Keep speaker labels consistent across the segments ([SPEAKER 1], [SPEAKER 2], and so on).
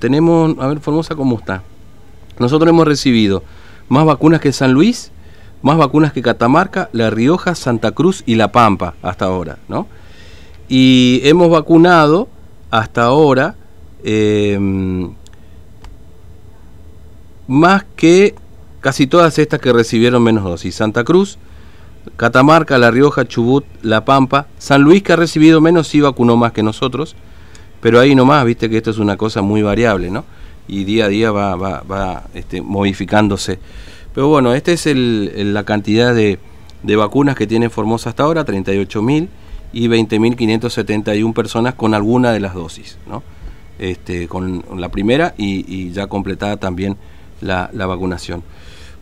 [SPEAKER 1] Tenemos, a ver, Formosa, ¿cómo está? Nosotros hemos recibido más vacunas que San Luis, más vacunas que Catamarca, La Rioja, Santa Cruz y La Pampa hasta ahora, ¿no? Y hemos vacunado hasta ahora eh, más que casi todas estas que recibieron menos dosis. Santa Cruz, Catamarca, La Rioja, Chubut, La Pampa, San Luis que ha recibido menos sí vacunó más que nosotros pero ahí nomás, viste que esto es una cosa muy variable, ¿no? Y día a día va, va, este, modificándose. Pero bueno, esta es la cantidad de, vacunas que tiene Formosa hasta ahora, 38.000 y 20.571 personas con alguna de las dosis, ¿no? Este, con la primera y, ya completada también la vacunación.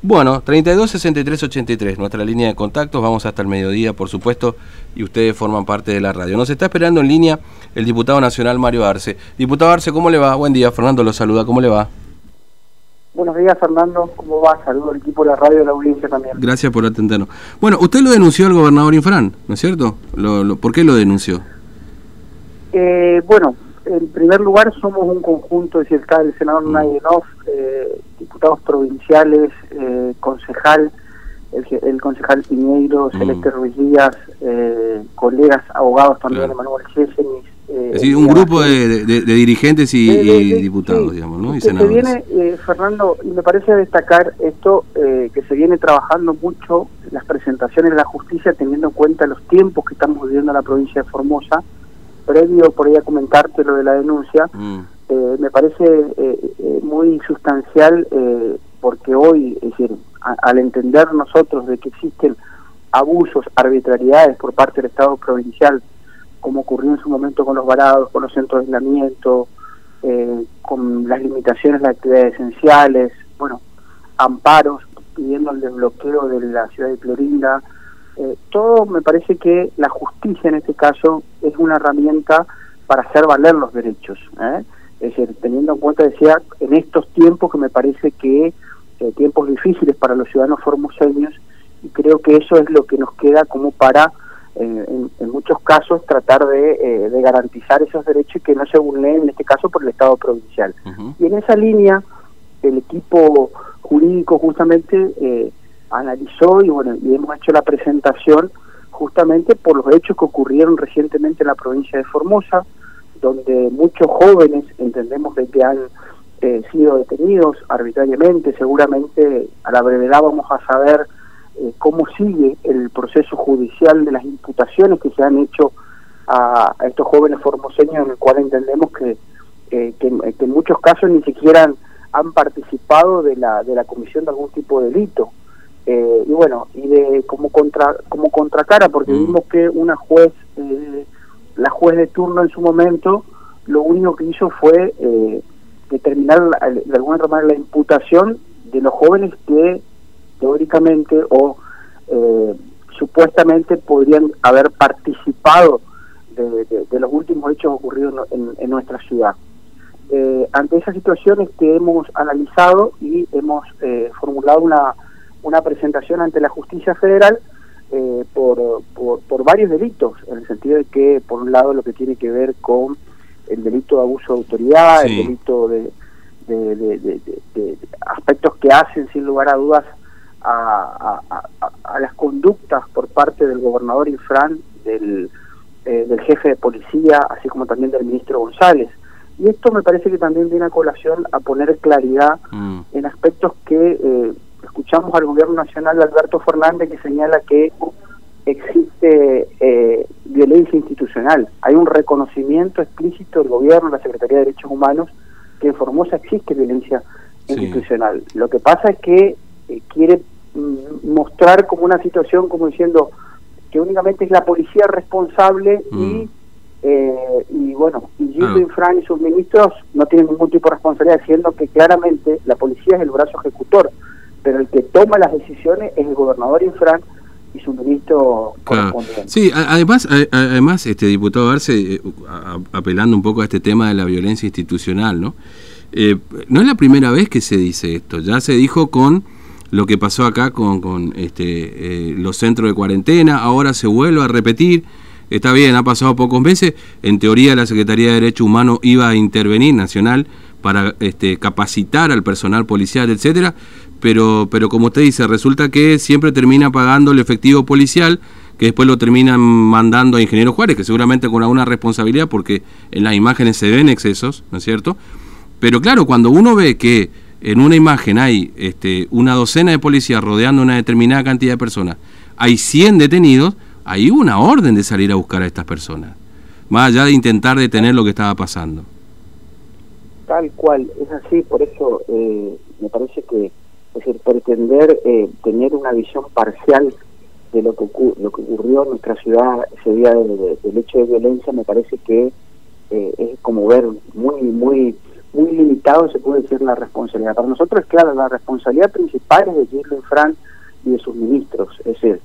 [SPEAKER 1] Bueno, 32 63 83, nuestra línea de contactos, vamos hasta el mediodía, por supuesto, y ustedes forman parte de la radio. Nos está esperando en línea el diputado nacional Mario Arce. Diputado Arce, ¿cómo le va? Buen día, Fernando lo saluda, ¿cómo le va?
[SPEAKER 2] Buenos días, Fernando, ¿cómo va? Saludo al equipo de la radio de la audiencia también.
[SPEAKER 1] Gracias por atendernos. Bueno, usted lo denunció al gobernador Infran, ¿no es cierto? Lo, lo, ¿Por qué lo denunció?
[SPEAKER 2] Eh, bueno, en primer lugar somos un conjunto, es decir, está el senador mm. Nayenov, eh, diputados provinciales, eh, concejal, el, el, concejal Piñeiro, mm. Celeste Ruiz Díaz, eh, colegas abogados también, claro. Emanuel Gésenis.
[SPEAKER 1] Eh, es decir, un grupo de, de, de, dirigentes y, de, y diputados, sí, digamos, ¿no? Y
[SPEAKER 2] senadores. Se viene, eh, Fernando, y me parece destacar esto, eh, que se viene trabajando mucho las presentaciones de la justicia, teniendo en cuenta los tiempos que estamos viviendo en la provincia de Formosa, previo por ahí a comentarte lo de la denuncia, mm. eh, me parece eh, eh, muy sustancial porque hoy, es decir, a, al entender nosotros de que existen abusos, arbitrariedades por parte del Estado provincial, como ocurrió en su momento con los varados, con los centros de aislamiento, con las limitaciones de actividades esenciales, bueno, amparos pidiendo el desbloqueo de la ciudad de Clorinda, eh, todo me parece que la justicia en este caso es una herramienta para hacer valer los derechos. ¿eh? Es decir, teniendo en cuenta, decía, en estos tiempos que me parece que eh, tiempos difíciles para los ciudadanos formoseños, y creo que eso es lo que nos queda como para, en, en, muchos casos, tratar de, de, garantizar esos derechos y que no se vulneren, en este caso, por el Estado provincial. Uh -huh. Y en esa línea, el equipo jurídico justamente analizó y bueno y hemos hecho la presentación justamente por los hechos que ocurrieron recientemente en la provincia de Formosa donde muchos jóvenes entendemos de que han eh, sido detenidos arbitrariamente seguramente a la brevedad vamos a saber eh, cómo sigue el proceso judicial de las imputaciones que se han hecho a, estos jóvenes formoseños en el cual entendemos que, eh, que en muchos casos ni siquiera han, han participado de la de la comisión de algún tipo de delito eh, y bueno, y de como contra como contracara, porque mm. vimos que una juez, eh, la juez de turno en su momento, lo único que hizo fue eh, determinar de alguna otra manera la imputación de los jóvenes que teóricamente o eh, supuestamente podrían haber participado de, de, de, los últimos hechos ocurridos en, en nuestra ciudad. Eh, ante esas situaciones que hemos analizado y hemos eh, formulado una una presentación ante la justicia federal eh, por, por, por, varios delitos, en el sentido de que, por un lado, lo que tiene que ver con el delito de abuso de autoridad, sí. el delito de, de, de, de, aspectos que hacen, sin lugar a dudas, a, a, a, a las conductas por parte del gobernador Infran, del, eh, del jefe de policía, así como también del ministro González. Y esto me parece que también viene a colación a poner claridad mm. en aspectos que eh, escuchamos al gobierno nacional de Alberto Fernández que señala que existe eh, violencia institucional. Hay un reconocimiento explícito del gobierno, la Secretaría de Derechos Humanos, que en Formosa existe violencia sí. institucional. Lo que pasa es que eh, quiere mm, mostrar como una situación como diciendo que únicamente es la policía responsable mm. y eh, y bueno, y Gildo ah. Infran y sus ministros no tienen ningún tipo de responsabilidad, siendo que claramente la policía es el brazo ejecutor pero el que toma las decisiones es el gobernador Infran y su ministro claro. correspondiente.
[SPEAKER 1] Sí, además, además este diputado Arce, eh, apelando un poco a este tema de la violencia institucional, ¿no? Eh, no es la primera vez que se dice esto, ya se dijo con lo que pasó acá con, con este, eh, los centros de cuarentena, ahora se vuelve a repetir. está bien, ha pasado pocos meses, en teoría la Secretaría de Derechos Humanos iba a intervenir nacional para este, capacitar al personal policial, etcétera, pero, pero como usted dice, resulta que siempre termina pagando el efectivo policial, que después lo terminan mandando a Ingeniero Juárez, que seguramente con alguna responsabilidad, porque en las imágenes se ven excesos, ¿no es cierto? Pero claro, cuando uno ve que en una imagen hay este, una docena de policías rodeando una determinada cantidad de personas, hay 100 detenidos, hay una orden de salir a buscar a estas personas, más allá de intentar detener lo que estaba pasando.
[SPEAKER 2] Tal cual, es así, por eso eh, me parece que es decir, pretender eh, tener una visión parcial de lo que, lo que ocurrió en nuestra ciudad ese día del hecho de violencia me parece que eh, es como ver muy, muy muy limitado, se puede decir, la responsabilidad. Para nosotros, claro, la responsabilidad principal es de Gilles Frank y de sus ministros. Es decir,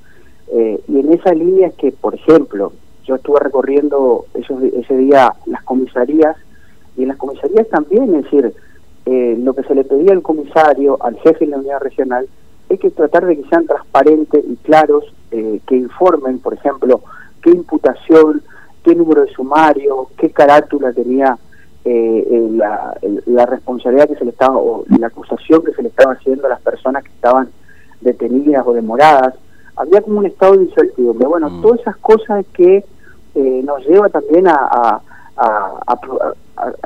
[SPEAKER 2] eh, y en esa línea es que, por ejemplo, yo estuve recorriendo ese día las comisarías, y en las comisarías también, es decir, eh, lo que se le pedía al comisario, al jefe de la unidad regional, es que tratar de que sean transparentes y claros, eh, que informen, por ejemplo, qué imputación, qué número de sumario, qué carátula tenía eh, la, la, responsabilidad que se le estaba, o la acusación que se le estaba haciendo a las personas que estaban detenidas o demoradas. Había como un estado de incertidumbre. Bueno, mm. todas esas cosas que eh, nos lleva también a, a,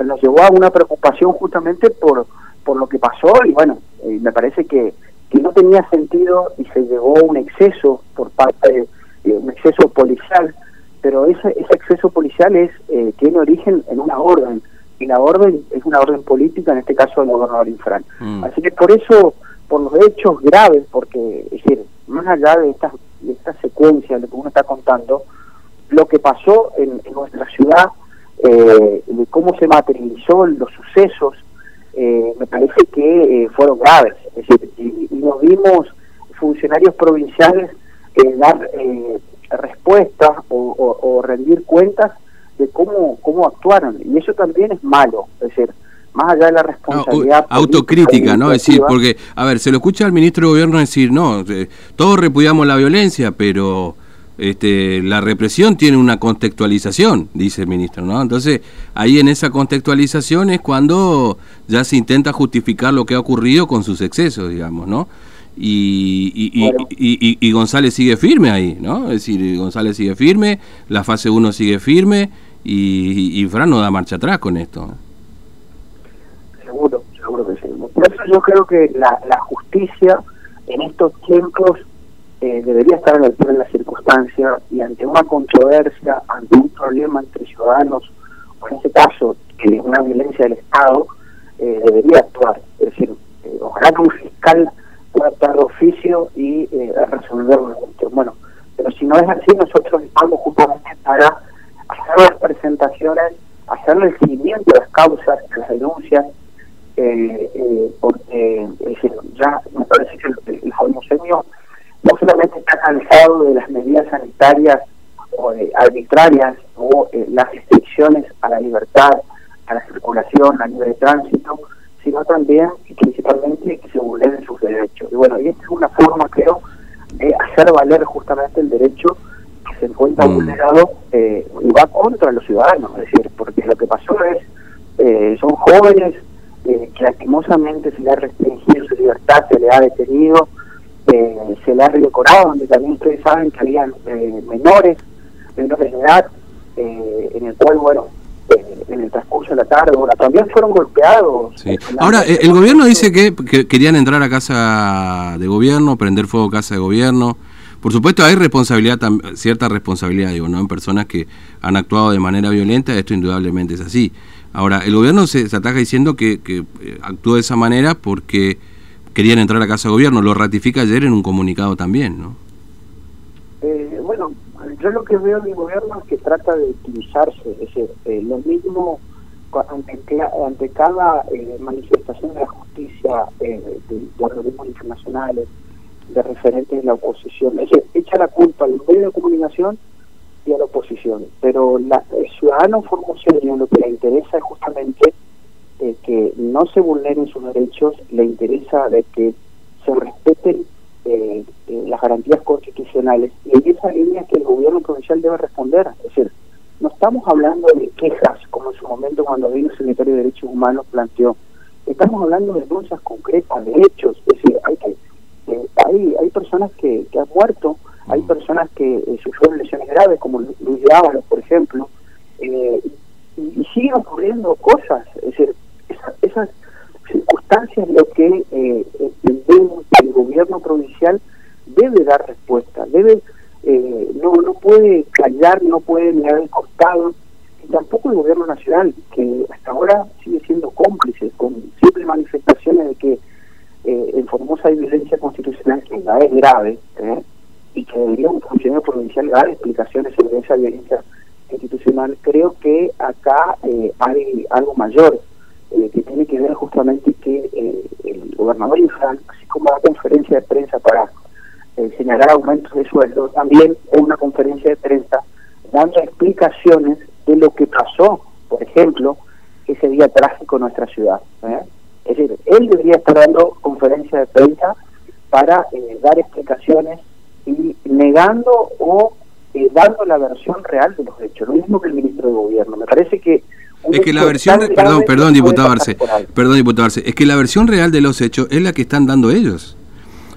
[SPEAKER 2] nos llevó a una preocupación justamente por, por lo que pasó y bueno, eh, me parece que, que no tenía sentido y se llegó a un exceso por parte de un exceso policial, pero ese, ese exceso policial es tiene origen en una orden y la orden es una orden política, en este caso del gobernador Infran. Mm. Así que por eso, por los hechos graves, porque, es decir, más allá de esta, de esta secuencia, de que uno está contando, lo que pasó en, nuestra ciudad, eh, de cómo se materializó los sucesos, eh, me parece que eh, fueron graves. Es decir, y, nos vimos funcionarios provinciales dar respuestas o rendir cuentas de cómo, cómo actuaron. Y eso también es malo, es decir, más allá de la responsabilidad.
[SPEAKER 1] autocrítica, ¿no? Es decir, porque, a ver, se lo escucha al ministro de Gobierno decir, no, eh, todos repudiamos la violencia, pero este, la represión tiene una contextualización, dice el ministro, ¿no? Entonces, ahí en esa contextualización es cuando ya se intenta justificar lo que ha ocurrido con sus excesos, digamos, ¿no? Y, y, y, y, González sigue firme ahí, ¿no? Es decir, González sigue firme, la fase 1 sigue firme y, y, Fran no da marcha atrás con esto.
[SPEAKER 2] Seguro, seguro que sí. Por eso yo creo que la, la justicia en estos tiempos eh, debería estar en la altura de las circunstancias y ante una controversia, ante un problema entre ciudadanos, o en este caso, que una violencia del Estado, eh, debería actuar. Es decir, eh, ojalá que un fiscal pueda actuar oficio y resolverlo. Bueno, pero si no es así, nosotros estamos justamente para hacer las presentaciones, hacer el seguimiento de las causas, de las denuncias, eh, eh, porque ya me parece que el, el no solamente está cansado de las medidas sanitarias o arbitrarias o eh, las restricciones a la libertad, a la circulación, a libre tránsito, sino también y principalmente que se vulneren sus derechos. Y bueno, y esta es una forma, creo, de hacer valer justamente el derecho se encuentra mm. vulnerado eh, y va contra los ciudadanos, es decir, porque lo que pasó es, eh, son jóvenes eh, que lastimosamente se le ha restringido su libertad, se le ha detenido, se le ha redecorado, donde también ustedes saben que habían menores, menores de edad, en el cual, bueno, en el transcurso de la tarde, bueno, también fueron golpeados.
[SPEAKER 1] Ahora, el gobierno dice que, que, querían entrar a casa de gobierno, prender fuego a casa de gobierno. Por supuesto hay responsabilidad, cierta responsabilidad, digo, ¿no? En personas que han actuado de manera violenta, esto indudablemente es así. Ahora, el gobierno se, ataca diciendo que, que eh, actuó de esa manera porque querían entrar a casa de gobierno, lo ratifica ayer en un comunicado también, ¿no?
[SPEAKER 2] Eh, bueno, yo lo que veo del gobierno es que trata de utilizarse, es decir, eh, lo mismo ante, ante cada manifestación de la justicia de, de organismos internacionales, de referentes de la oposición. Es decir, echa la culpa al medio de comunicación y a la oposición. Pero la, el ciudadano formoseño lo que le interesa es justamente que no se vulneren sus derechos, le interesa de que se respeten eh, eh, las garantías constitucionales y en esa línea que el gobierno provincial debe responder. Es decir, no estamos hablando de quejas, como en su momento cuando vino el secretario de Derechos Humanos planteó. Estamos hablando de denuncias concretas, de hechos. Es decir, hay, que, eh, hay, hay personas que, que han muerto, hay personas que eh, sufrieron lesiones graves, como Luis Ábalos, por ejemplo, eh, y, siguen ocurriendo cosas. Es decir, circunstancias lo que entendemos que el gobierno provincial debe dar respuesta, debe eh, no, no puede callar, no puede mirar al costado, y tampoco el gobierno nacional, que hasta ahora sigue siendo cómplice, con simples manifestaciones de que eh, en Formosa hay violencia constitucional que ya es grave, ¿eh? y que debería un funcionario provincial dar explicaciones sobre esa violencia constitucional, creo que acá hay algo mayor que tiene que ver justamente que el gobernador Infran, así como la conferencia de prensa para eh, señalar aumentos de sueldo, también en una conferencia de prensa dando explicaciones de lo que pasó, por ejemplo, ese día trágico en nuestra ciudad. ¿eh? Es decir, él debería estar dando conferencia de prensa para eh, dar explicaciones y negando o dando la versión real de los hechos, lo mismo que el ministro de Gobierno. Me parece que
[SPEAKER 1] es que la versión, perdón, perdón, diputado Arce, perdón, diputado Arce, es que la versión real de los hechos es la que están dando ellos.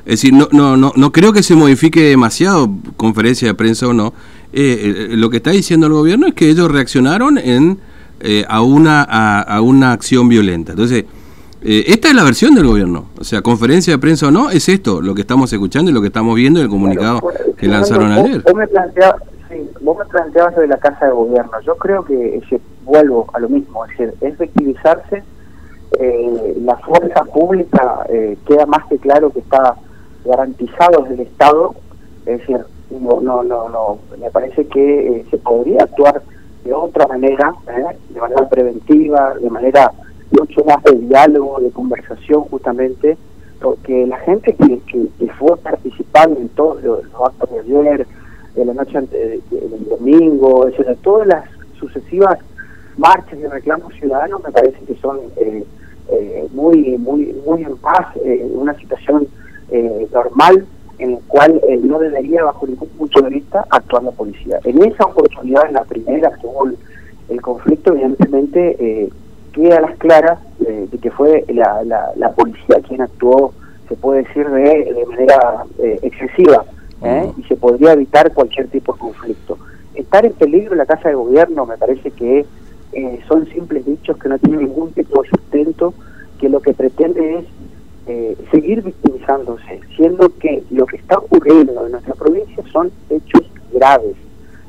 [SPEAKER 1] Es decir, no, no, no, no creo que se modifique demasiado, conferencia de prensa o no. Eh, eh, lo que está diciendo el gobierno es que ellos reaccionaron en, eh, a, una, a, una acción violenta. Entonces, esta es la versión del gobierno. O sea, conferencia de prensa o no, es esto, lo que estamos escuchando y lo que estamos viendo en el comunicado que lanzaron ayer.
[SPEAKER 2] Vos me, planteabas, sí, vos me planteabas de la Casa de Gobierno. Yo creo que, vuelvo a lo mismo, es decir, es victimizarse. la fuerza pública queda más que claro que está garantizados del Estado, es decir, no, no, no, no me parece que eh, se podría actuar de otra manera, ¿eh? de manera preventiva, de manera mucho más de diálogo, de conversación justamente, porque la gente que, que, fue participando en todos los, actos de ayer, de la noche del domingo, etcétera, todas las sucesivas marchas de reclamos ciudadanos me parece que son eh, muy muy muy en paz, en una situación eh, normal en el cual eh, no debería, bajo ningún punto de vista, actuar la policía. En esa oportunidad, en la primera que hubo el, conflicto, evidentemente eh, queda a las claras de que fue la, la, policía quien actuó, se puede decir, de, de manera excesiva y se podría evitar cualquier tipo de conflicto. Estar en peligro en la Casa de Gobierno me parece que son simples dichos que no tienen ningún tipo de sustento, que lo que pretende es eh, seguir victimizándose, siendo que lo que está ocurriendo en nuestra provincia son hechos graves,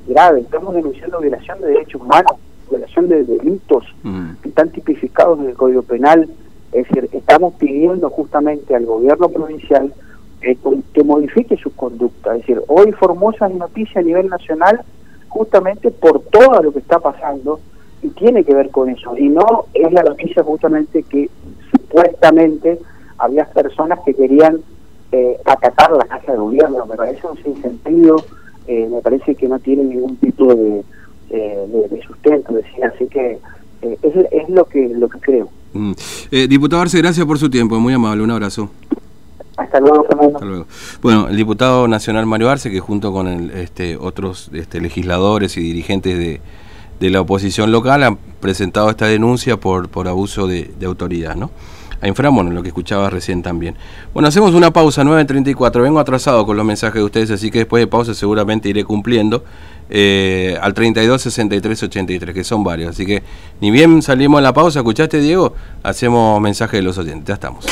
[SPEAKER 2] graves. Estamos denunciando violación de derechos humanos, violación de delitos mm. que están tipificados en el Código Penal. Es decir, estamos pidiendo justamente al gobierno provincial eh, que modifique su conducta. Es decir, hoy Formosa es noticia a nivel nacional justamente por todo lo que está pasando y tiene que ver con eso. Y no es la noticia justamente que supuestamente había personas que querían eh, atacar la casa de gobierno. Me parece un sinsentido, eh, me parece que no tiene ningún tipo de, eh, de, sustento, decía. Así que eh, es, es, lo que lo que creo.
[SPEAKER 1] Mm. diputado Arce, gracias por su tiempo, muy amable, un abrazo.
[SPEAKER 2] Hasta luego, Fernando. Hasta luego.
[SPEAKER 1] Bueno, el diputado nacional Mario Arce, que junto con el, este, otros este, legisladores y dirigentes de, de la oposición local han presentado esta denuncia por, por abuso de, autoridad, ¿no? a Inframono, lo que escuchaba recién también. Bueno, hacemos una pausa, 9.34. Vengo atrasado con los mensajes de ustedes, así que después de pausa seguramente iré cumpliendo eh, al 32 63 83, que son varios. Así que ni bien salimos en la pausa, ¿escuchaste, Diego? Hacemos mensaje de los oyentes. Ya estamos.